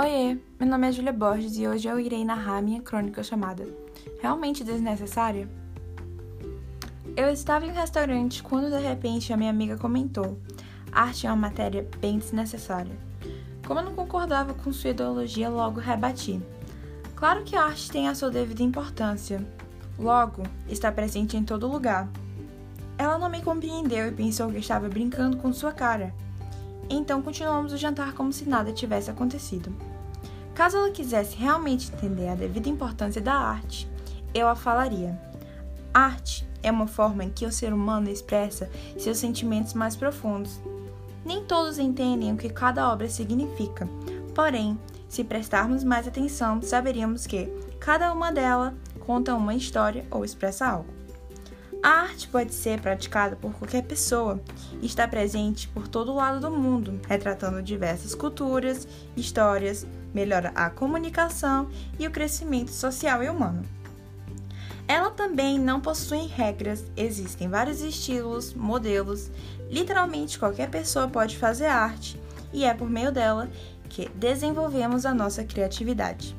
Oiê, meu nome é Julia Borges e hoje eu irei narrar minha crônica chamada Realmente Desnecessária? Eu estava em um restaurante quando de repente a minha amiga comentou: Arte é uma matéria bem desnecessária. Como eu não concordava com sua ideologia, logo rebati. Claro que a arte tem a sua devida importância. Logo, está presente em todo lugar. Ela não me compreendeu e pensou que estava brincando com sua cara. Então continuamos o jantar como se nada tivesse acontecido. Caso ela quisesse realmente entender a devida importância da arte, eu a falaria. Arte é uma forma em que o ser humano expressa seus sentimentos mais profundos. Nem todos entendem o que cada obra significa, porém, se prestarmos mais atenção, saberíamos que cada uma delas conta uma história ou expressa algo. A arte pode ser praticada por qualquer pessoa e está presente por todo lado do mundo, retratando diversas culturas, histórias, melhora a comunicação e o crescimento social e humano. Ela também não possui regras, existem vários estilos, modelos, literalmente qualquer pessoa pode fazer arte e é por meio dela que desenvolvemos a nossa criatividade.